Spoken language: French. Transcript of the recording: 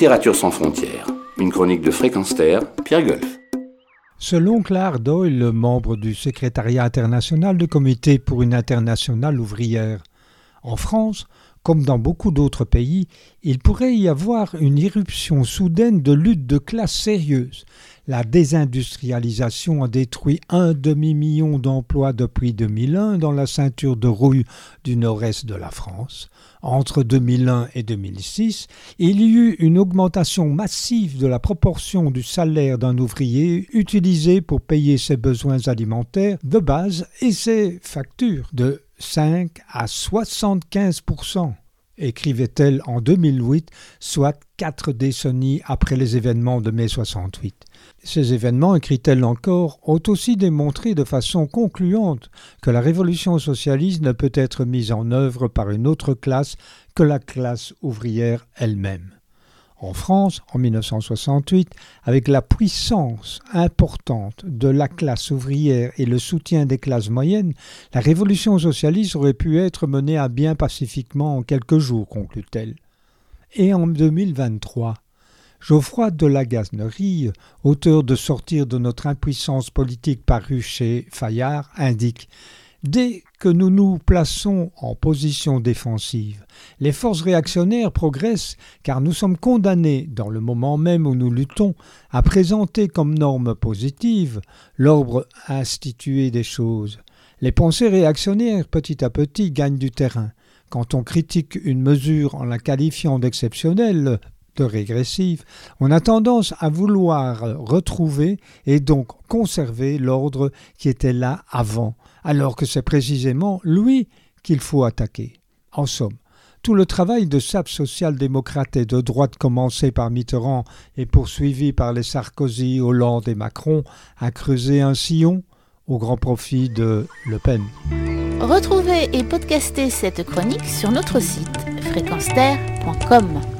Littérature sans frontières, une chronique de Fréquence Pierre Golf. Selon Claire Doyle, membre du secrétariat international du Comité pour une internationale ouvrière, en France, comme dans beaucoup d'autres pays, il pourrait y avoir une irruption soudaine de lutte de classe sérieuse. La désindustrialisation a détruit un demi-million d'emplois depuis 2001 dans la ceinture de rouille du nord-est de la France. Entre 2001 et 2006, il y eut une augmentation massive de la proportion du salaire d'un ouvrier utilisé pour payer ses besoins alimentaires de base et ses factures de 5 à 75% écrivait-elle en 2008, soit quatre décennies après les événements de mai 68. Ces événements, écrit-elle encore, ont aussi démontré de façon concluante que la révolution socialiste ne peut être mise en œuvre par une autre classe que la classe ouvrière elle-même en France en 1968, avec la puissance importante de la classe ouvrière et le soutien des classes moyennes, la révolution socialiste aurait pu être menée à bien pacifiquement en quelques jours, conclut-elle. Et en 2023, Geoffroy de la Gaznerie, auteur de Sortir de notre impuissance politique paru chez Fayard, indique Dès que nous nous plaçons en position défensive, les forces réactionnaires progressent car nous sommes condamnés, dans le moment même où nous luttons, à présenter comme norme positive l'ordre institué des choses. Les pensées réactionnaires, petit à petit, gagnent du terrain. Quand on critique une mesure en la qualifiant d'exceptionnelle, de régressive, on a tendance à vouloir retrouver et donc conserver l'ordre qui était là avant, alors que c'est précisément lui qu'il faut attaquer. En somme, tout le travail de sape social-démocrate et de droite commencé par Mitterrand et poursuivi par les Sarkozy, Hollande et Macron a creusé un sillon au grand profit de Le Pen. Retrouvez et podcastez cette chronique sur notre site fréquenceterre.com.